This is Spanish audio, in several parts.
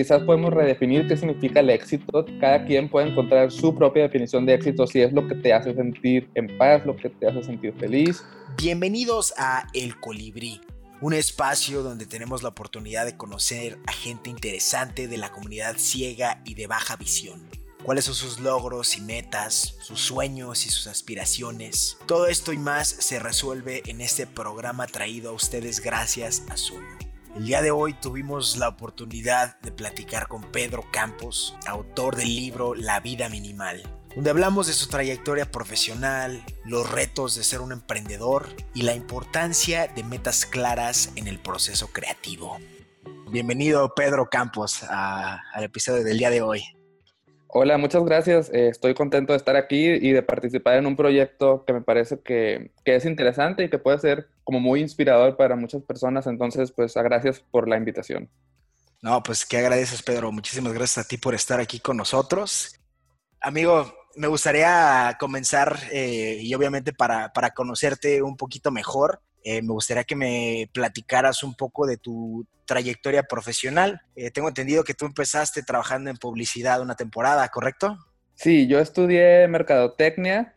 quizás podemos redefinir qué significa el éxito. Cada quien puede encontrar su propia definición de éxito, si es lo que te hace sentir en paz, lo que te hace sentir feliz. Bienvenidos a El Colibrí, un espacio donde tenemos la oportunidad de conocer a gente interesante de la comunidad ciega y de baja visión. Cuáles son sus logros y metas, sus sueños y sus aspiraciones. Todo esto y más se resuelve en este programa traído a ustedes gracias a Zoom. El día de hoy tuvimos la oportunidad de platicar con Pedro Campos, autor del libro La vida minimal, donde hablamos de su trayectoria profesional, los retos de ser un emprendedor y la importancia de metas claras en el proceso creativo. Bienvenido Pedro Campos al episodio del día de hoy. Hola, muchas gracias. Eh, estoy contento de estar aquí y de participar en un proyecto que me parece que, que, es interesante y que puede ser como muy inspirador para muchas personas. Entonces, pues gracias por la invitación. No, pues qué agradeces, Pedro. Muchísimas gracias a ti por estar aquí con nosotros. Amigo, me gustaría comenzar eh, y obviamente para, para conocerte un poquito mejor, eh, me gustaría que me platicaras un poco de tu trayectoria profesional. Eh, tengo entendido que tú empezaste trabajando en publicidad una temporada, ¿correcto? Sí, yo estudié mercadotecnia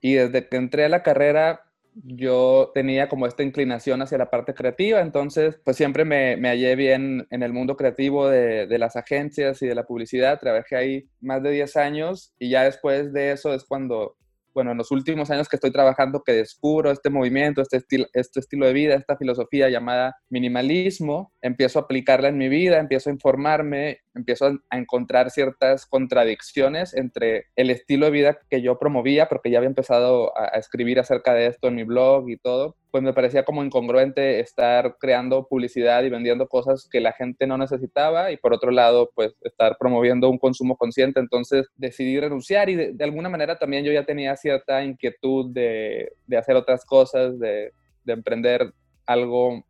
y desde que entré a la carrera yo tenía como esta inclinación hacia la parte creativa, entonces pues siempre me, hallé bien en el mundo creativo de, de, las agencias y de la publicidad, trabajé ahí más de 10 años y ya después de eso es cuando bueno, en los últimos años que estoy trabajando, que descubro este movimiento, este, estilo, este estilo de vida, esta filosofía llamada minimalismo, empiezo a aplicarla en mi vida, empiezo a informarme, empiezo a encontrar ciertas contradicciones entre el estilo de vida que yo promovía, porque ya había empezado a, escribir acerca de esto en mi blog y todo, pues me parecía como incongruente estar creando publicidad y vendiendo cosas que la gente no necesitaba y por otro lado, pues estar promoviendo un consumo consciente. Entonces decidí renunciar y de, alguna manera también yo ya tenía cierta inquietud de, de hacer otras cosas, de, de emprender algo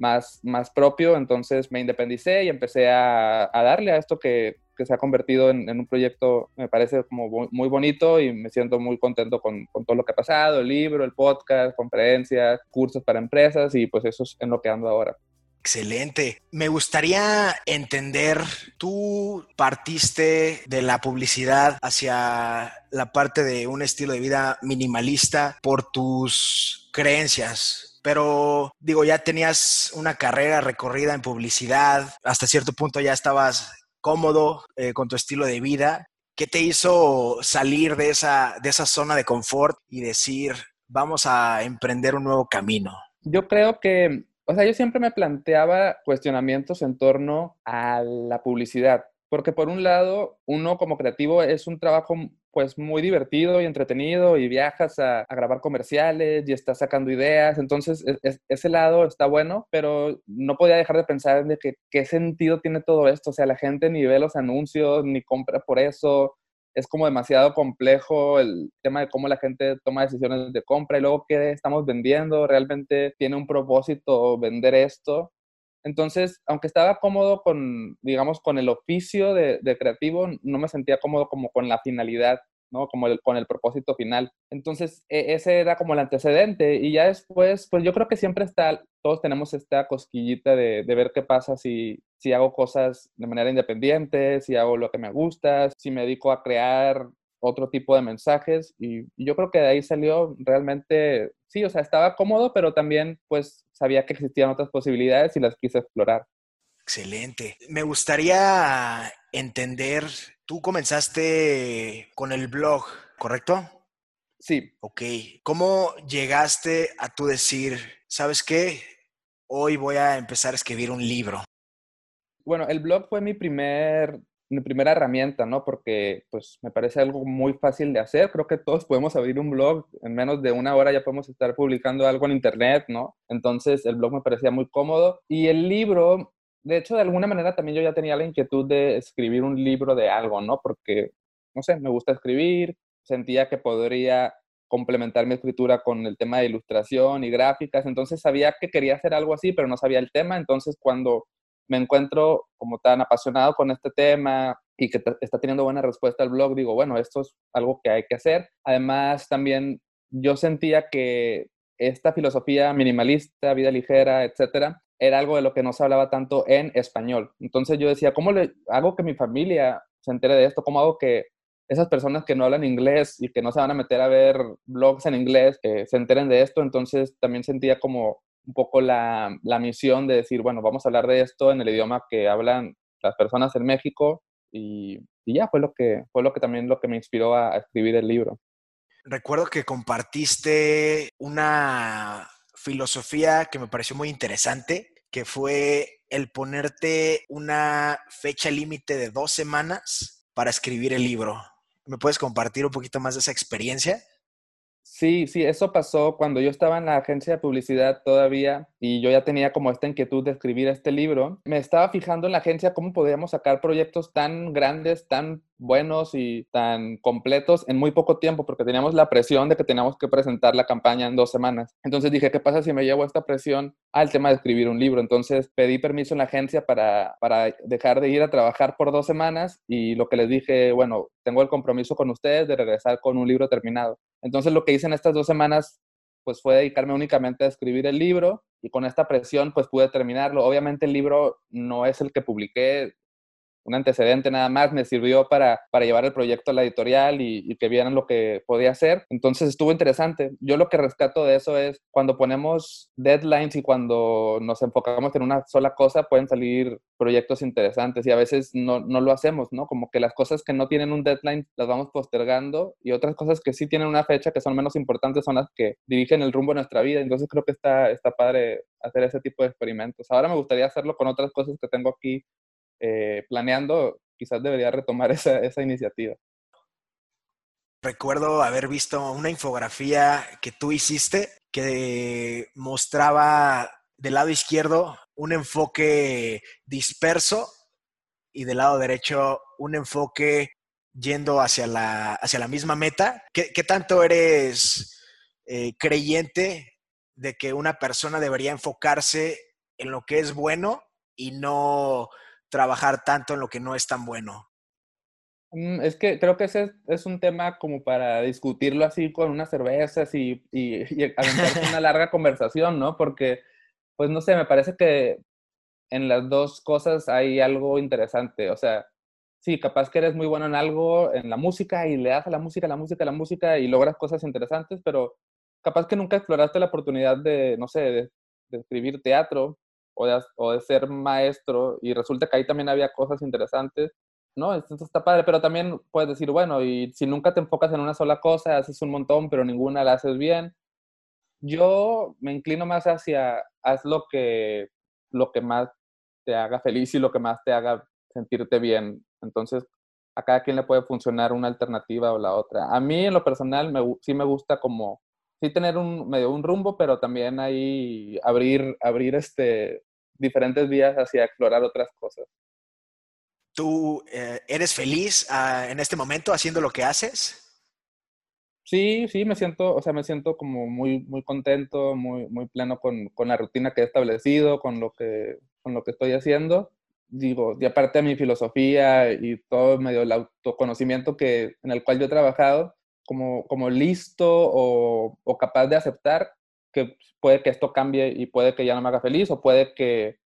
más, más propio, entonces me independicé y empecé a, a darle a esto que, que se ha convertido en, un proyecto, me parece como muy bonito y me siento muy contento con, con, todo lo que ha pasado, el libro, el podcast, conferencias, cursos para empresas y pues eso es en lo que ando ahora. Excelente. Me gustaría entender, tú partiste de la publicidad hacia la parte de un estilo de vida minimalista por tus creencias, pero digo, ya tenías una carrera recorrida en publicidad, hasta cierto punto ya estabas cómodo eh, con tu estilo de vida. ¿Qué te hizo salir de esa, de esa zona de confort y decir, vamos a emprender un nuevo camino? Yo creo que, o sea, yo siempre me planteaba cuestionamientos en torno a la publicidad, porque por un lado, uno como creativo es un trabajo pues muy divertido y entretenido y viajas a, grabar comerciales y estás sacando ideas, entonces ese lado está bueno, pero no podía dejar de pensar en que, qué sentido tiene todo esto, o sea, la gente ni ve los anuncios ni compra por eso, es como demasiado complejo el tema de cómo la gente toma decisiones de compra y luego qué estamos vendiendo, realmente tiene un propósito vender esto. Entonces, aunque estaba cómodo con, digamos, con el oficio de, creativo, no me sentía cómodo como con la finalidad, ¿no? Como con el propósito final. Entonces, e, ese era como el antecedente. Y ya después, pues yo creo que siempre está, todos tenemos esta cosquillita de, de ver qué pasa si, si hago cosas de manera independiente, si hago lo que me gusta, si me dedico a crear otro tipo de mensajes y, yo creo que de ahí salió realmente, sí, o sea, estaba cómodo, pero también pues sabía que existían otras posibilidades y las quise explorar. Excelente. Me gustaría entender, tú comenzaste con el blog, ¿correcto? Sí. Ok. ¿Cómo llegaste a tú decir, sabes qué? Hoy voy a empezar a escribir un libro. Bueno, el blog fue mi primer mi primera herramienta, ¿no? Porque pues me parece algo muy fácil de hacer. Creo que todos podemos abrir un blog, en menos de una hora ya podemos estar publicando algo en internet, ¿no? Entonces el blog me parecía muy cómodo. Y el libro, de hecho, de alguna manera también yo ya tenía la inquietud de escribir un libro de algo, ¿no? Porque, no sé, me gusta escribir, sentía que podría complementar mi escritura con el tema de ilustración y gráficas, entonces sabía que quería hacer algo así, pero no sabía el tema, entonces cuando me encuentro como tan apasionado con este tema y que está teniendo buena respuesta al blog, digo, bueno, esto es algo que hay que hacer. Además, también yo sentía que esta filosofía minimalista, vida ligera, etcétera, era algo de lo que no se hablaba tanto en español. Entonces yo decía, ¿cómo le hago que mi familia se entere de esto? ¿Cómo hago que esas personas que no hablan inglés y que no se van a meter a ver blogs en inglés eh, se enteren de esto? Entonces también sentía como un poco la, la, misión de decir, bueno, vamos a hablar de esto en el idioma que hablan las personas en México y, y ya fue lo que fue lo que también lo que me inspiró a escribir el libro. Recuerdo que compartiste una filosofía que me pareció muy interesante, que fue el ponerte una fecha límite de dos semanas para escribir el libro. ¿Me puedes compartir un poquito más de esa experiencia? Sí, sí, eso pasó cuando yo estaba en la agencia de publicidad todavía y yo ya tenía como esta inquietud de escribir este libro. Me estaba fijando en la agencia cómo podíamos sacar proyectos tan grandes, tan buenos y tan completos en muy poco tiempo, porque teníamos la presión de que teníamos que presentar la campaña en dos semanas. Entonces dije, ¿qué pasa si me llevo esta presión al tema de escribir un libro? Entonces pedí permiso en la agencia para, para dejar de ir a trabajar por dos semanas y lo que les dije, bueno, tengo el compromiso con ustedes de regresar con un libro terminado. Entonces lo que hice en estas dos semanas pues fue dedicarme únicamente a escribir el libro y con esta presión pues pude terminarlo. Obviamente el libro no es el que publiqué, un antecedente nada más, me sirvió para, para llevar el proyecto a la editorial y, que vieran lo que podía hacer. Entonces estuvo interesante. Yo lo que rescato de eso es cuando ponemos deadlines y cuando nos enfocamos en una sola cosa, pueden salir proyectos interesantes y a veces no, no lo hacemos, ¿no? Como que las cosas que no tienen un deadline las vamos postergando y otras cosas que sí tienen una fecha que son menos importantes son las que dirigen el rumbo de nuestra vida. Entonces creo que está, está padre hacer ese tipo de experimentos. Ahora me gustaría hacerlo con otras cosas que tengo aquí eh, planeando, quizás debería retomar esa, esa iniciativa. Recuerdo haber visto una infografía que tú hiciste que mostraba del lado izquierdo un enfoque disperso y del lado derecho un enfoque yendo hacia la, hacia la misma meta. ¿Qué, qué tanto eres eh, creyente de que una persona debería enfocarse en lo que es bueno y no trabajar tanto en lo que no es tan bueno? Mm, es que creo que ese es un tema como para discutirlo así con unas cervezas y, y, y una larga conversación, ¿no? Porque, pues no sé, me parece que en las dos cosas hay algo interesante. O sea, sí, capaz que eres muy bueno en algo, en la música, y le das a la música, la música, la música, y logras cosas interesantes, pero capaz que nunca exploraste la oportunidad de, no sé, de, de escribir teatro o de, ser maestro y resulta que ahí también había cosas interesantes, ¿no? Entonces está padre, pero también puedes decir, bueno, y si nunca te enfocas en una sola cosa, haces un montón, pero ninguna la haces bien. Yo me inclino más hacia, haz lo que, lo que más te haga feliz y lo que más te haga sentirte bien. Entonces, a cada quien le puede funcionar una alternativa o la otra. A mí, en lo personal, me, sí me gusta como, sí tener un, medio un rumbo, pero también ahí abrir, abrir este, diferentes vías hacia explorar otras cosas. ¿Tú eh, eres feliz ah, en este momento haciendo lo que haces? Sí, sí, me siento, o sea, me siento como muy, muy contento, muy, muy pleno con, con, la rutina que he establecido, con lo que, con lo que estoy haciendo. Digo, y aparte de mi filosofía y todo medio el autoconocimiento que, en el cual yo he trabajado, como, como listo o, o capaz de aceptar que puede que esto cambie y puede que ya no me haga feliz o puede que,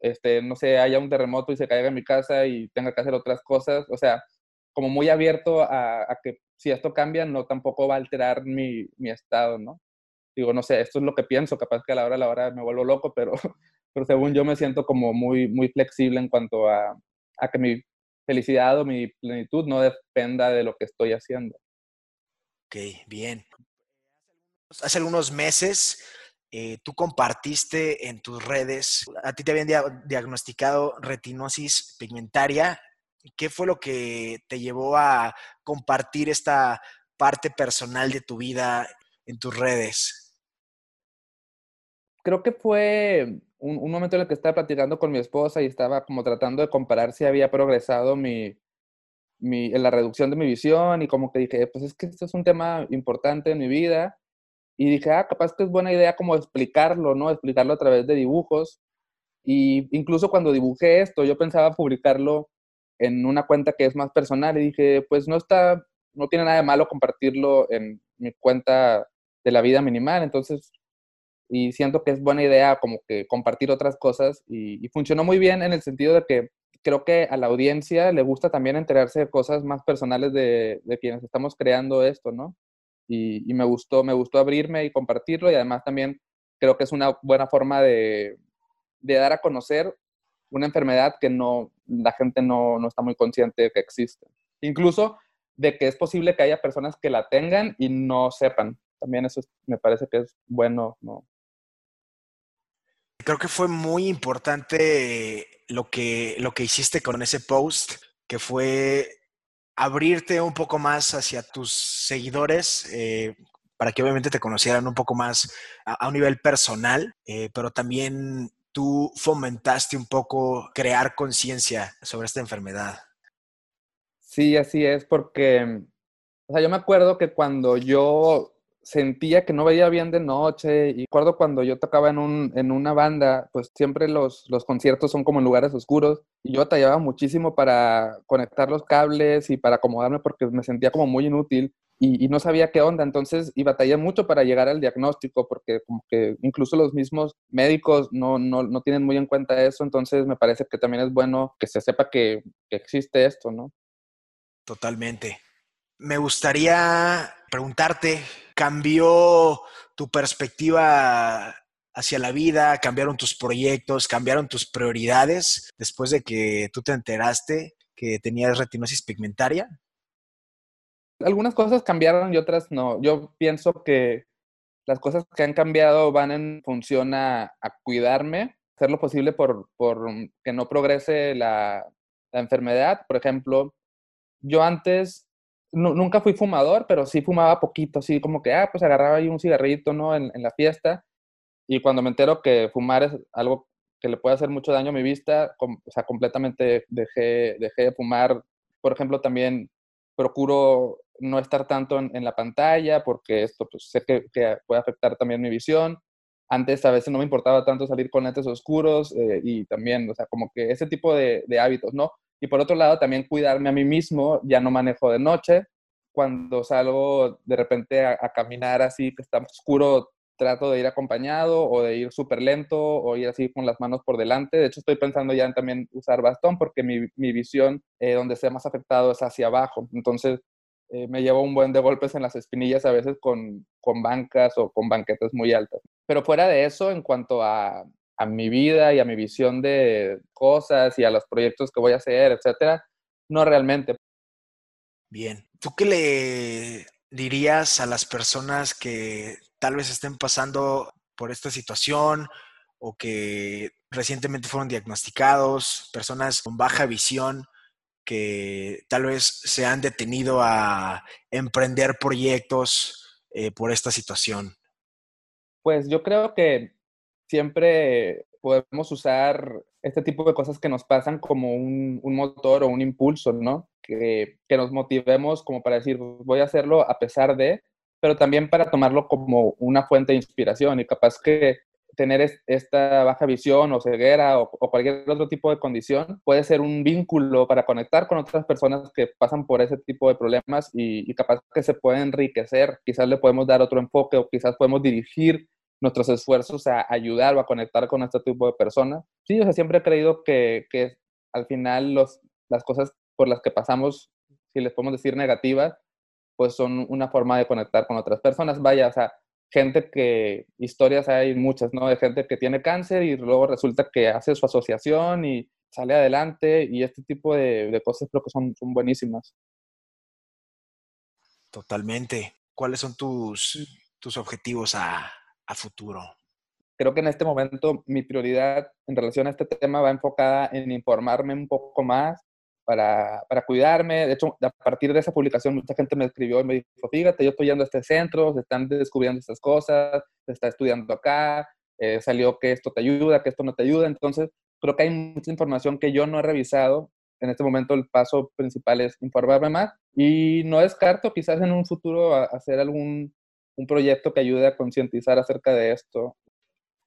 este, no sé, haya un terremoto y se caiga en mi casa y tenga que hacer otras cosas. O sea, como muy abierto a, que si esto cambia, no tampoco va a alterar mi, mi, estado, ¿no? Digo, no sé, esto es lo que pienso, capaz que a la hora a la hora me vuelvo loco, pero, pero según yo me siento como muy, muy flexible en cuanto a, a que mi felicidad o mi plenitud no dependa de lo que estoy haciendo. Ok, bien. Hace algunos meses eh, tú compartiste en tus redes, a ti te habían diagnosticado retinosis pigmentaria. ¿Qué fue lo que te llevó a compartir esta parte personal de tu vida en tus redes? Creo que fue un, momento en el que estaba platicando con mi esposa y estaba como tratando de comparar si había progresado mi, mi, en la reducción de mi visión y como que dije, pues es que esto es un tema importante en mi vida y dije, ah, capaz que es buena idea como explicarlo, ¿no? Explicarlo a través de dibujos. Y incluso cuando dibujé esto, yo pensaba publicarlo en una cuenta que es más personal y dije, pues no está, no tiene nada de malo compartirlo en mi cuenta de la vida minimal. Entonces y siento que es buena idea como que compartir otras cosas y, funcionó muy bien en el sentido de que creo que a la audiencia le gusta también enterarse de cosas más personales de, de quienes estamos creando esto, ¿no? Y, me gustó, me gustó abrirme y compartirlo y además también creo que es una buena forma de, de dar a conocer una enfermedad que no, la gente no, no está muy consciente de que existe. Incluso de que es posible que haya personas que la tengan y no sepan. También eso me parece que es bueno, ¿no? Creo que fue muy importante lo que, lo que hiciste con ese post, que fue abrirte un poco más hacia tus seguidores, eh, para que obviamente te conocieran un poco más a, un nivel personal, eh, pero también tú fomentaste un poco crear conciencia sobre esta enfermedad. Sí, así es, porque, o sea, yo me acuerdo que cuando yo sentía que no veía bien de noche y recuerdo cuando yo tocaba en, un, en una banda, pues siempre los, los conciertos son como en lugares oscuros y yo batallaba muchísimo para conectar los cables y para acomodarme porque me sentía como muy inútil y, no sabía qué onda, entonces, y batallé mucho para llegar al diagnóstico porque como que incluso los mismos médicos no, no, no tienen muy en cuenta eso, entonces me parece que también es bueno que se sepa que, que existe esto, ¿no? Totalmente. Me gustaría preguntarte, ¿cambió tu perspectiva hacia la vida? ¿Cambiaron tus proyectos? ¿Cambiaron tus prioridades después de que tú te enteraste que tenías retinosis pigmentaria? Algunas cosas cambiaron y otras no. Yo pienso que las cosas que han cambiado van en función a, cuidarme, hacer lo posible por, que no progrese la, la enfermedad. Por ejemplo, yo antes nunca fui fumador, pero sí fumaba poquito, así como que, ah, pues agarraba ahí un cigarrito, ¿no? En, la fiesta. Y cuando me entero que fumar es algo que le puede hacer mucho daño a mi vista, o sea, completamente dejé, dejé de fumar. Por ejemplo, también procuro no estar tanto en, la pantalla porque esto pues, sé que, puede afectar también mi visión. Antes a veces no me importaba tanto salir con lentes oscuros eh, y también, o sea, como que ese tipo de hábitos, ¿no? Y por otro lado, también cuidarme a mí mismo, ya no manejo de noche. Cuando salgo de repente a, caminar así, que está oscuro, trato de ir acompañado o de ir súper lento o ir así con las manos por delante. De hecho, estoy pensando ya en también usar bastón porque mi, mi visión eh, donde sea más afectado es hacia abajo. Entonces, eh, me llevo un buen de golpes en las espinillas a veces con, con bancas o con banquetas muy altas. Pero fuera de eso, en cuanto a, a mi vida y a mi visión de cosas y a los proyectos que voy a hacer, etcétera, no realmente. Bien, ¿tú qué le dirías a las personas que tal vez estén pasando por esta situación o que recientemente fueron diagnosticados, personas con baja visión que tal vez se han detenido a emprender proyectos eh, por esta situación? Pues yo creo que siempre podemos usar este tipo de cosas que nos pasan como un, motor o un impulso, ¿no? Que, que, nos motivemos como para decir, voy a hacerlo a pesar de, pero también para tomarlo como una fuente de inspiración y capaz que tener esta baja visión o ceguera o, cualquier otro tipo de condición puede ser un vínculo para conectar con otras personas que pasan por ese tipo de problemas y, capaz que se puede enriquecer, quizás le podemos dar otro enfoque o quizás podemos dirigir nuestros esfuerzos a ayudar o a conectar con este tipo de personas. Sí, o sea, siempre he creído que, que al final los, las cosas por las que pasamos, si les podemos decir negativas, pues son una forma de conectar con otras personas. Vaya, o sea, gente que, historias hay muchas, ¿no? De gente que tiene cáncer y luego resulta que hace su asociación y sale adelante y este tipo de, de cosas creo que son, son buenísimas. Totalmente. ¿Cuáles son tus, tus objetivos a, a futuro? Creo que en este momento mi prioridad en relación a este tema va enfocada en informarme un poco más para, para, cuidarme. De hecho, a partir de esa publicación, mucha gente me escribió y me dijo, fíjate, yo estoy yendo a este centro, se están descubriendo estas cosas, se está estudiando acá, eh, salió que esto te ayuda, que esto no te ayuda. Entonces, creo que hay mucha información que yo no he revisado. En este momento el paso principal es informarme más y no descarto quizás en un futuro hacer algún un proyecto que ayude a concientizar acerca de esto.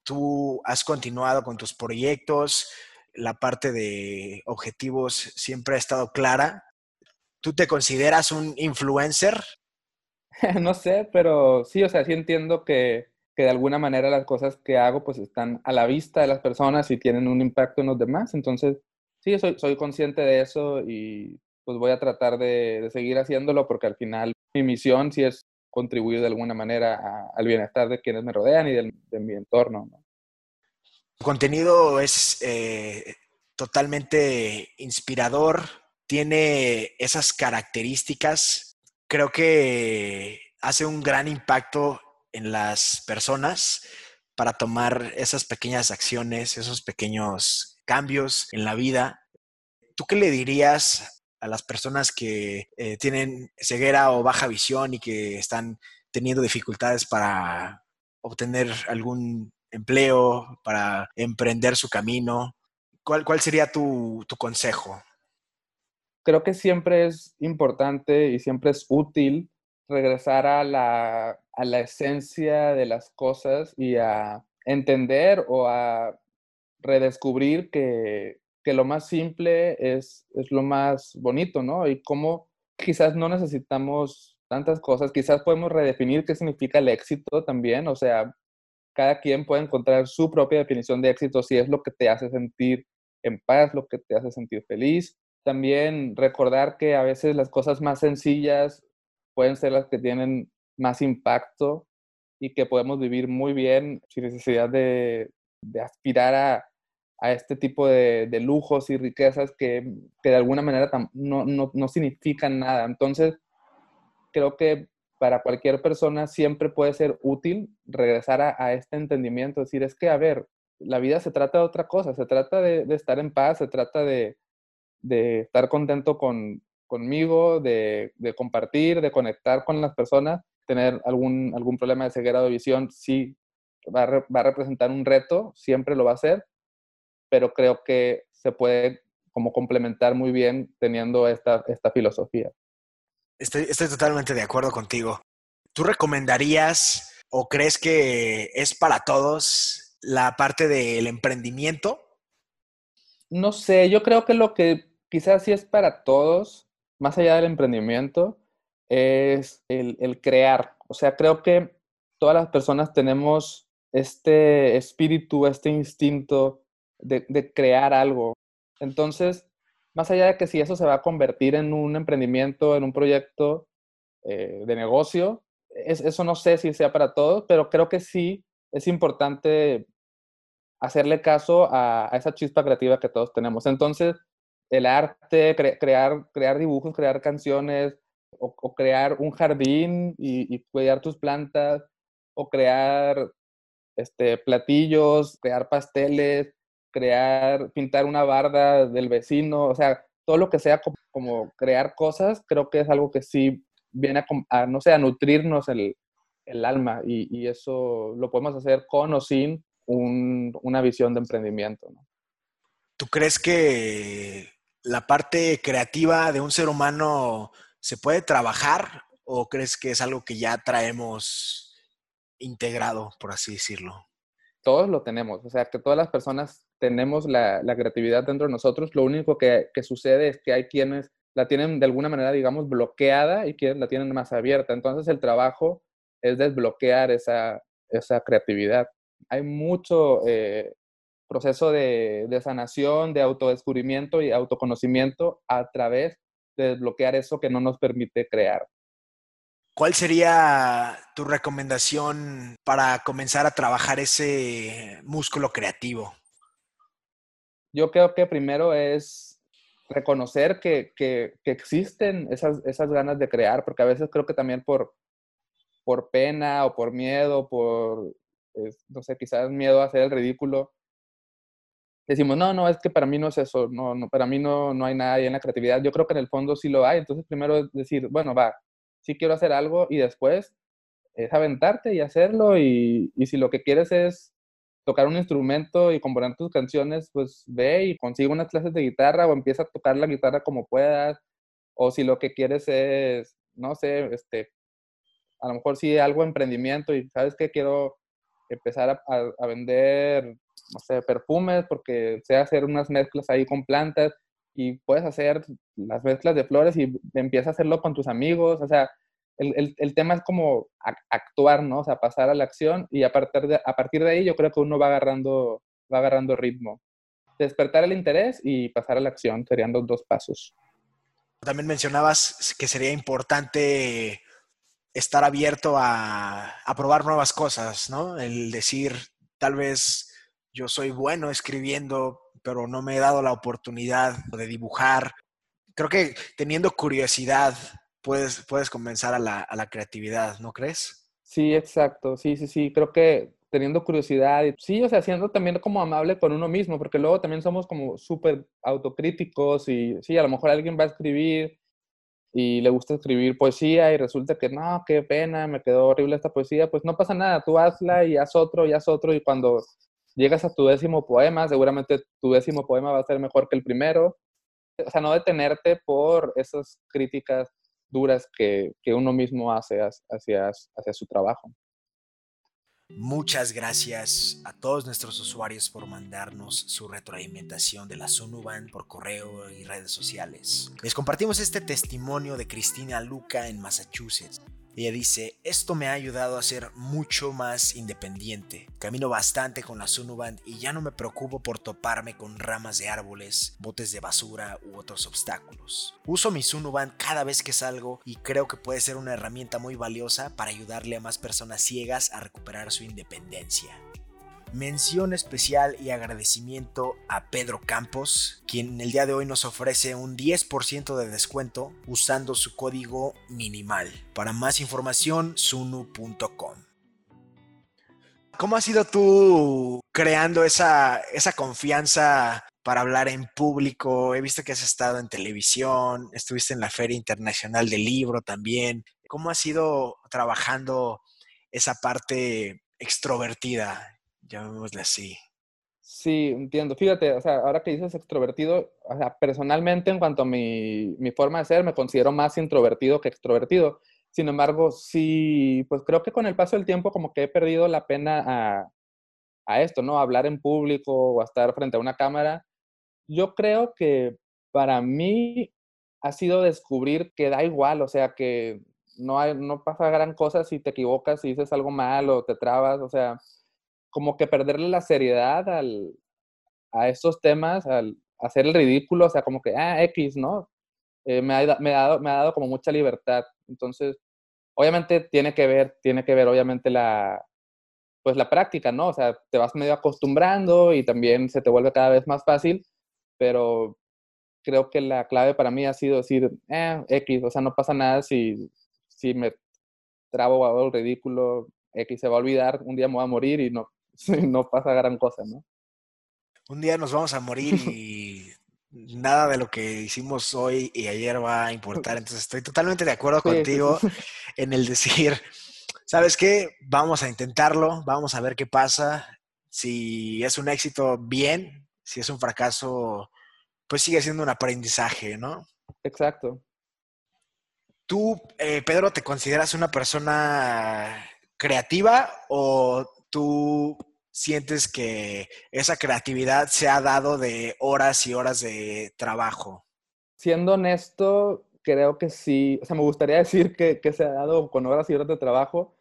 Tú has continuado con tus proyectos, la parte de objetivos siempre ha estado clara. ¿Tú te consideras un influencer? no sé, pero sí, o sea, sí entiendo que, que de alguna manera las cosas que hago pues están a la vista de las personas y tienen un impacto en los demás. Entonces, sí, soy, soy consciente de eso y pues voy a tratar de, seguir haciéndolo porque al final mi misión sí es contribuir de alguna manera al bienestar de quienes me rodean y de mi entorno. Tu contenido es eh, totalmente inspirador, tiene esas características. Creo que hace un gran impacto en las personas para tomar esas pequeñas acciones, esos pequeños cambios en la vida. ¿Tú qué le dirías a las personas que eh, tienen ceguera o baja visión y que están teniendo dificultades para obtener algún empleo, para emprender su camino? ¿Cuál, cuál sería tu, tu consejo? Creo que siempre es importante y siempre es útil regresar a la, a la esencia de las cosas y a entender o a redescubrir que, que lo más simple es, es lo más bonito, ¿no? Y cómo quizás no necesitamos tantas cosas, quizás podemos redefinir qué significa el éxito también, o sea, cada quien puede encontrar su propia definición de éxito si es lo que te hace sentir en paz, lo que te hace sentir feliz. También recordar que a veces las cosas más sencillas pueden ser las que tienen más impacto y que podemos vivir muy bien sin necesidad de, aspirar a, este tipo de, lujos y riquezas que, de alguna manera no, no, significan nada. Entonces, creo que para cualquier persona siempre puede ser útil regresar a, este entendimiento, decir, es que, a ver, la vida se trata de otra cosa, se trata de, estar en paz, se trata de, de estar contento con, conmigo, de, compartir, de conectar con las personas, tener algún, algún problema de ceguera de visión, sí va a, representar un reto, siempre lo va a hacer, pero creo que se puede como complementar muy bien teniendo esta, esta filosofía. Estoy, estoy totalmente de acuerdo contigo. ¿Tú recomendarías o crees que es para todos la parte del emprendimiento? No sé, yo creo que lo que quizás sí es para todos, más allá del emprendimiento, es el, crear. O sea, creo que todas las personas tenemos este espíritu, este instinto de, crear algo. Entonces, más allá de que si eso se va a convertir en un emprendimiento, en un proyecto eh, de negocio, eso no sé si sea para todos, pero creo que sí es importante hacerle caso a, esa chispa creativa que todos tenemos. Entonces, el arte, crear, crear dibujos, crear canciones, o, crear un jardín y, cuidar tus plantas, o crear este, platillos, crear pasteles, crear, pintar una barda del vecino, o sea, todo lo que sea como, crear cosas, creo que es algo que sí viene a, no sé, a nutrirnos el, alma y, eso lo podemos hacer con o sin una visión de emprendimiento. ¿Tú crees que la parte creativa de un ser humano se puede trabajar o crees que es algo que ya traemos integrado, por así decirlo? Todos lo tenemos, o sea, que todas las personas tenemos la, creatividad dentro de nosotros. Lo único que, sucede es que hay quienes la tienen de alguna manera, digamos, bloqueada y quienes la tienen más abierta. Entonces el trabajo es desbloquear esa, creatividad. Hay mucho eh, proceso de, sanación, de autodescubrimiento y autoconocimiento a través de desbloquear eso que no nos permite crear. ¿Cuál sería tu recomendación para comenzar a trabajar ese músculo creativo? Yo creo que primero es reconocer que, existen esas, esas, ganas de crear, porque a veces creo que también por, por pena o por miedo, por, no sé, quizás miedo a hacer el ridículo, decimos, no, no, es que para mí no es eso, no, no para mí no, no hay nada ahí en la creatividad. Yo creo que en el fondo sí lo hay. Entonces, primero es decir, bueno, va, sí quiero hacer algo y después es aventarte y hacerlo. Y, y si lo que quieres es tocar un instrumento y componer tus canciones, pues ve y consigue unas clases de guitarra o empieza a tocar la guitarra como puedas. O si lo que quieres es, no sé, este, a lo mejor sí algo emprendimiento y sabes que quiero empezar a, a vender no sé, perfumes, porque sé hacer unas mezclas ahí con plantas y puedes hacer las mezclas de flores y empieza a hacerlo con tus amigos, o sea, el, tema es como actuar, ¿no? O sea, pasar a la acción y a partir, de, a partir de ahí yo creo que uno va agarrando, va agarrando ritmo. Despertar el interés y pasar a la acción serían los dos pasos. También mencionabas que sería importante estar abierto a, a probar nuevas cosas, ¿no? El decir, tal vez yo soy bueno escribiendo, pero no me he dado la oportunidad de dibujar. Creo que teniendo curiosidad puedes, puedes comenzar a la, a la creatividad, ¿no crees? Sí, exacto. Sí, sí, sí. Creo que teniendo curiosidad, y, sí, o sea, siendo también como amable con uno mismo, porque luego también somos como súper autocríticos y sí, a lo mejor alguien va a escribir y le gusta escribir poesía y resulta que no, qué pena, me quedó horrible esta poesía, pues no pasa nada, tú hazla y haz otro y haz otro y cuando llegas a tu décimo poema, seguramente tu décimo poema va a ser mejor que el primero. O sea, no detenerte por esas críticas que, uno mismo hace hacia su trabajo. Muchas gracias a todos nuestros usuarios por mandarnos su retroalimentación de la Sunuban por correo y redes sociales. Les compartimos este testimonio de Cristina Luca en Massachusetts. Ella dice, esto me ha ayudado a ser mucho más independiente. Camino bastante con la Sunuband y ya no me preocupo por toparme con ramas de árboles, botes de basura u otros obstáculos. Uso mi Sunuband cada vez que salgo y creo que puede ser una herramienta muy valiosa para ayudarle a más personas ciegas a recuperar su independencia. Mención especial y agradecimiento a Pedro Campos, quien el día de hoy nos ofrece un 10% de descuento usando su código minimal. Para más información, sunu.com. ¿Cómo has sido tú creando esa, esa confianza para hablar en público? He visto que has estado en televisión, estuviste en la Feria Internacional del Libro también. ¿Cómo has ido trabajando esa parte extrovertida llamémosle así. Sí, entiendo. Fíjate, o sea, ahora que dices extrovertido, personalmente en cuanto a mi, mi forma de ser, me considero más introvertido que extrovertido. Sin embargo, sí, pues creo que con el paso del tiempo como que he perdido la pena a, a esto, ¿no? Hablar en público o a estar frente a una cámara. Yo creo que para mí ha sido descubrir que da igual, o sea, que no, hay, no pasa gran cosa si te equivocas, si dices algo mal o te trabas, o sea, como que perderle la seriedad al, a estos temas, al hacer el ridículo, o sea, como que, ah, X, ¿no? Eh, me, ha, me, ha dado, me ha dado como mucha libertad. Entonces, obviamente tiene que ver, tiene que ver, obviamente, la, pues la práctica, ¿no? O sea, te vas medio acostumbrando y también se te vuelve cada vez más fácil, pero creo que la clave para mí ha sido decir, eh, X, o sea, no pasa nada si, si me trabo o hago el ridículo, X se va a olvidar, un día me voy a morir y no, no pasa gran cosa, ¿no? Un día nos vamos a morir y nada de lo que hicimos hoy y ayer va a importar. Entonces estoy totalmente de acuerdo contigo en el decir, ¿sabes qué? Vamos a intentarlo, vamos a ver qué pasa. Si es un éxito, bien. Si es un fracaso, pues sigue siendo un aprendizaje, ¿no? Exacto. ¿Tú, eh, Pedro, te consideras una persona creativa o tú sientes que esa creatividad se ha dado de horas y horas de trabajo? Siendo honesto, creo que sí. O sea, me gustaría decir que, se ha dado con horas y horas de trabajo,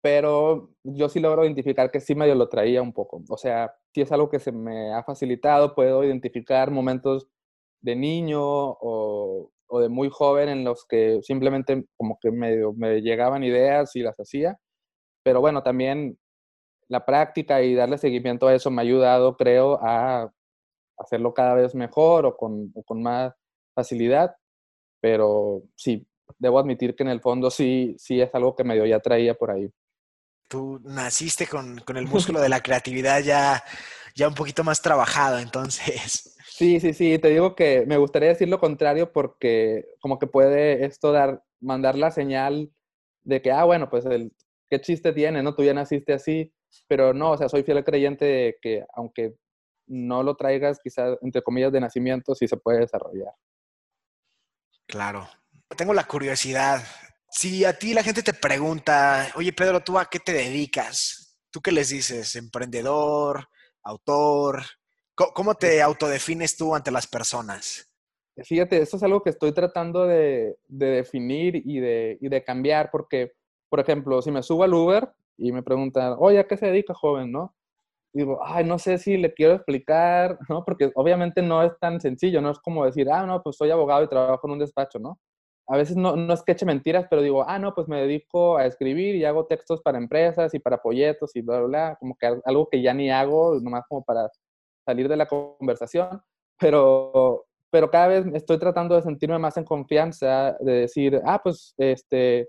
pero yo sí logro identificar que sí medio lo traía un poco. O sea, sí es algo que se me ha facilitado, puedo identificar momentos de niño o, o de muy joven en los que simplemente como que medio me llegaban ideas y las hacía. Pero bueno, también la práctica y darle seguimiento a eso me ha ayudado, creo, a hacerlo cada vez mejor o con, con más facilidad. Pero sí, debo admitir que en el fondo sí, sí es algo que medio ya traía por ahí. Tú naciste con, con el músculo de la creatividad ya, ya un poquito más trabajado, entonces. Sí, sí, sí, te digo que me gustaría decir lo contrario porque como que puede esto dar, mandar la señal de que, ah, bueno, pues el, qué chiste tiene, ¿no? Tú ya naciste así, pero no, o sea, soy fiel creyente de que aunque no lo traigas quizás, entre comillas, de nacimiento, sí se puede desarrollar. Claro. Tengo la curiosidad. Si a ti la gente te pregunta, oye Pedro, ¿tú a qué te dedicas? ¿Tú qué les dices? ¿Emprendedor? ¿Autor? ¿Cómo te autodefines tú ante las personas? fíjate, eso es algo que estoy tratando de, definir y de, y de cambiar, porque, por ejemplo, si me subo al Uber y me preguntan, oye, ¿a qué se dedica, joven, no? digo, ay, no sé si le quiero explicar, ¿no? Porque obviamente no es tan sencillo, no es como decir, ah, no, pues soy abogado y trabajo en un despacho, ¿no? A veces no, no es que eche mentiras, pero digo, ah, no, pues me dedico a escribir y hago textos para empresas y para folletos y bla, bla, bla, como que algo que ya ni hago, nomás como para salir de la conversación, pero, pero cada vez estoy tratando de sentirme más en confianza, de decir, ah, pues, este,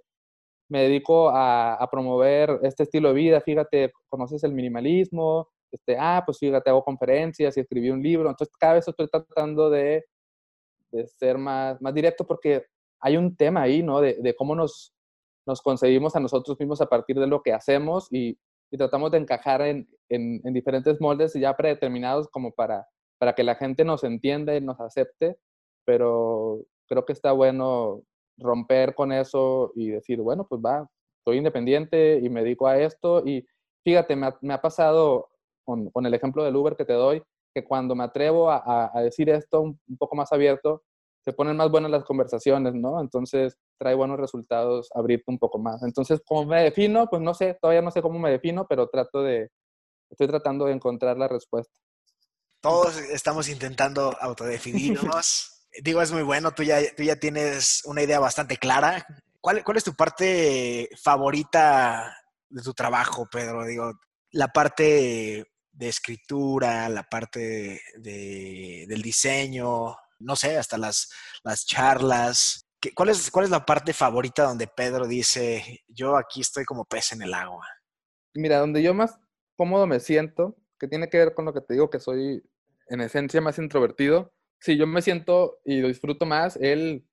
me dedico a, a, promover este estilo de vida, fíjate, conoces el minimalismo, este, ah, pues fíjate, hago conferencias y escribí un libro, entonces cada vez estoy tratando de, de ser más, más directo porque hay un tema ahí, ¿no? De, de cómo nos, nos concebimos a nosotros mismos a partir de lo que hacemos y, y tratamos de encajar en, en, en, diferentes moldes ya predeterminados como para, para que la gente nos entienda y nos acepte, pero creo que está bueno romper con eso y decir, bueno, pues va, soy independiente y me dedico a esto. Y fíjate, me ha, me ha pasado con, con, el ejemplo del Uber que te doy, que cuando me atrevo a, a decir esto un, un, poco más abierto, se ponen más buenas las conversaciones, ¿no? Entonces trae buenos resultados abrirte un poco más. Entonces, ¿cómo me defino? Pues no sé, todavía no sé cómo me defino, pero trato de, estoy tratando de encontrar la respuesta. Todos estamos intentando autodefinirnos. Digo, es muy bueno, tú ya, tú ya tienes una idea bastante clara. ¿Cuál, ¿Cuál es tu parte favorita de tu trabajo, Pedro? Digo, la parte de escritura, la parte de, del diseño, no sé, hasta las, las charlas. ¿Cuál es, ¿Cuál es la parte favorita donde Pedro dice, yo aquí estoy como pez en el agua? Mira, donde yo más cómodo me siento, que tiene que ver con lo que te digo, que soy en esencia más introvertido, sí, yo me siento y disfruto más el,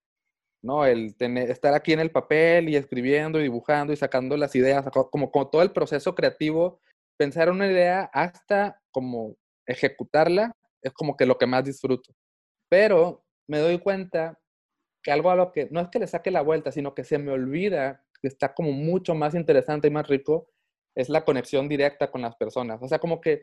¿no? El tener, estar aquí en el papel y escribiendo y dibujando y sacando las ideas, como, como todo el proceso creativo, pensar una idea hasta como ejecutarla es como que lo que más disfruto. Pero me doy cuenta que algo a lo que no es que le saque la vuelta, sino que se me olvida que está como mucho más interesante y más rico, es la conexión directa con las personas. O sea, como que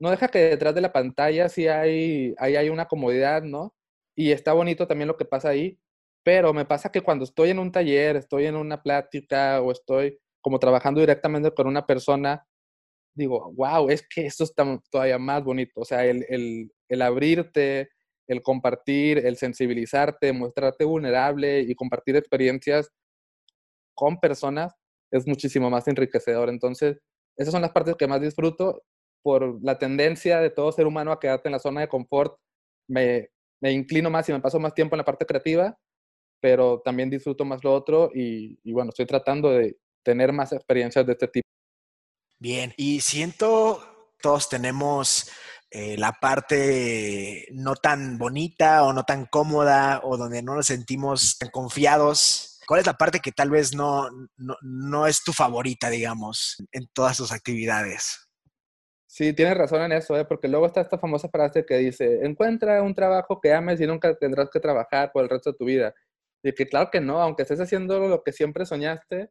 no deja que detrás de la pantalla sí hay, hay, hay una comodidad, ¿no? Y está bonito también lo que pasa ahí, pero me pasa que cuando estoy en un taller, estoy en una plática o estoy como trabajando directamente con una persona, digo, wow, es que esto está todavía más bonito. O sea, el, el, el abrirte, el compartir, el sensibilizarte, mostrarte vulnerable y compartir experiencias con personas es muchísimo más enriquecedor. Entonces, esas son las partes que más disfruto por la tendencia de todo ser humano a quedarte en la zona de confort, me, inclino más y me paso más tiempo en la parte creativa, pero también disfruto más lo otro y, y bueno, estoy tratando de tener más experiencias de este tipo. Bien, y siento, todos tenemos eh, la parte no tan bonita o no tan cómoda o donde no nos sentimos tan confiados. ¿Cuál es la parte que tal vez no, no, no es tu favorita, digamos, en todas tus actividades? Sí, tienes razón en eso, ¿eh? porque luego está esta famosa frase que dice, encuentra un trabajo que ames y nunca tendrás que trabajar por el resto de tu vida. Y que claro que no, aunque estés haciendo lo que siempre soñaste,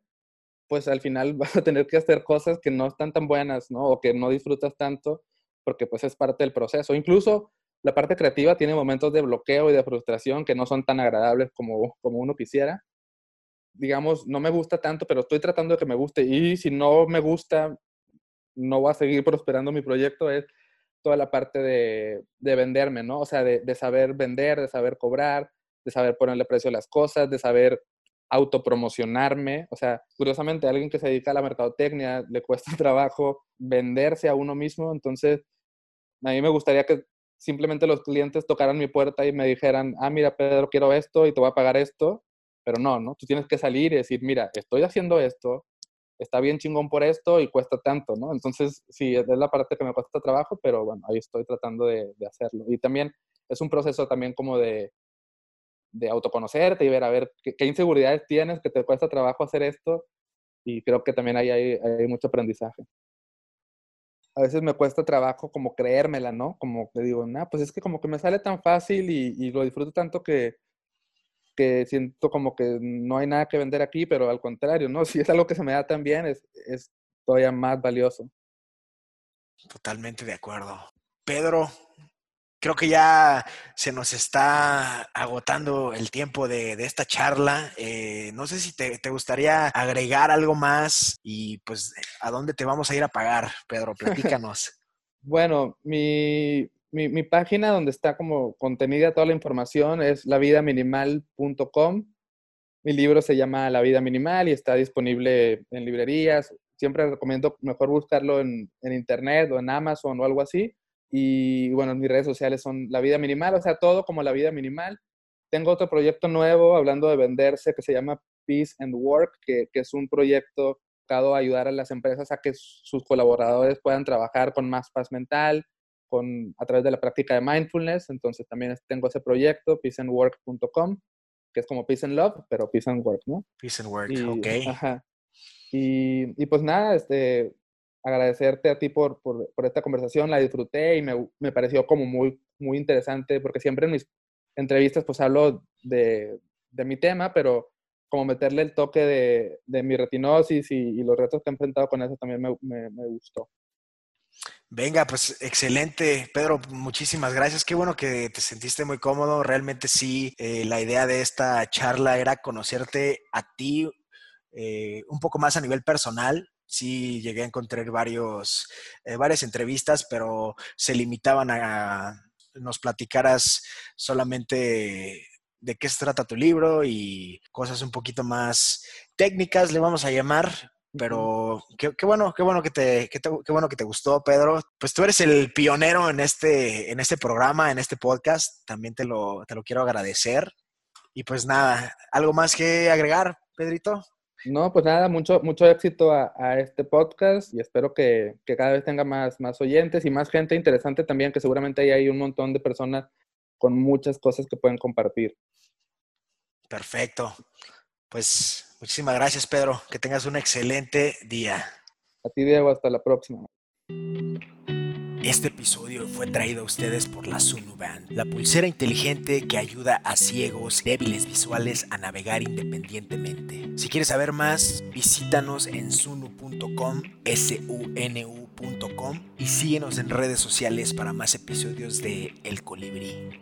pues al final vas a tener que hacer cosas que no están tan buenas, ¿no? O que no disfrutas tanto, porque pues es parte del proceso. Incluso la parte creativa tiene momentos de bloqueo y de frustración que no son tan agradables como, como uno quisiera. Digamos, no me gusta tanto, pero estoy tratando de que me guste. Y si no me gusta, no va a seguir prosperando mi proyecto es toda la parte de, de venderme, ¿no? O sea, de, de, saber vender, de saber cobrar, de saber ponerle precio a las cosas, de saber autopromocionarme. O sea, curiosamente, a alguien que se dedica a la mercadotecnia le cuesta trabajo venderse a uno mismo. Entonces, a mí me gustaría que simplemente los clientes tocaran mi puerta y me dijeran, ah, mira, Pedro, quiero esto y te voy a pagar esto. Pero no, ¿no? Tú tienes que salir y decir, mira, estoy haciendo esto, está bien chingón por esto y cuesta tanto, ¿no? Entonces, sí, es la parte que me cuesta trabajo, pero bueno, ahí estoy tratando de, de hacerlo. Y también es un proceso también como de, de autoconocerte y ver a ver qué, qué, inseguridades tienes, que te cuesta trabajo hacer esto. Y creo que también ahí hay, hay mucho aprendizaje. A veces me cuesta trabajo como creérmela, ¿no? Como que digo, nah, pues es que como que me sale tan fácil y, y lo disfruto tanto que, que siento como que no hay nada que vender aquí, pero al contrario, ¿no? Si es algo que se me da tan bien, es, es todavía más valioso. Totalmente de acuerdo. Pedro, creo que ya se nos está agotando el tiempo de, esta charla. Eh, no sé si te, gustaría agregar algo más y pues a dónde te vamos a ir a pagar, Pedro, platícanos. bueno, mi, mi, página donde está como contenida toda la información es lavidaminimal.com. Mi libro se llama La vida minimal y está disponible en librerías. Siempre recomiendo mejor buscarlo en, en internet o en Amazon o algo así y bueno, mis redes sociales son La Vida Minimal, o sea, todo como La Vida Minimal. Tengo otro proyecto nuevo hablando de venderse que se llama Peace and Work, que, que es un proyecto dedicado a ayudar a las empresas a que sus colaboradores puedan trabajar con más paz mental, con, a través de la práctica de mindfulness. Entonces también tengo ese proyecto, peaceandwork.com, que es como Peace and Love, pero Peace and Work, ¿no? Peace and Work, ok. Ajá. Y, y, pues nada, este, agradecerte a ti por, por, por, esta conversación, la disfruté y me, me, pareció como muy, muy interesante, porque siempre en mis entrevistas pues hablo de, de mi tema, pero como meterle el toque de, de mi retinosis y, y, los retos que he enfrentado con eso también me, me, me, gustó. Venga, pues excelente, Pedro, muchísimas gracias. Qué bueno que te sentiste muy cómodo. Realmente sí, eh, la idea de esta charla era conocerte a ti eh, un poco más a nivel personal, sí llegué a encontrar varios, eh, varias entrevistas, pero se limitaban a nos platicaras solamente de qué se trata tu libro y cosas un poquito más técnicas, le vamos a llamar. Pero qué, bueno, qué bueno que te, qué, bueno que te gustó, Pedro. Pues tú eres el pionero en este, en este programa, en este podcast. También te lo, te lo quiero agradecer. Y pues nada, ¿algo más que agregar, Pedrito? No, pues nada, mucho, mucho éxito a, este podcast y espero que, cada vez tenga más, más oyentes y más gente interesante también, que seguramente ahí hay un montón de personas con muchas cosas que pueden compartir. Perfecto. Pues muchísimas gracias, Pedro. Que tengas un excelente día. A ti, Diego, hasta la próxima. Este episodio fue traído a ustedes por la Sunu Band, la pulsera inteligente que ayuda a ciegos débiles visuales a navegar independientemente. Si quieres saber más, visítanos en sunu.com, s u n u.com y síguenos en redes sociales para más episodios de El Colibrí.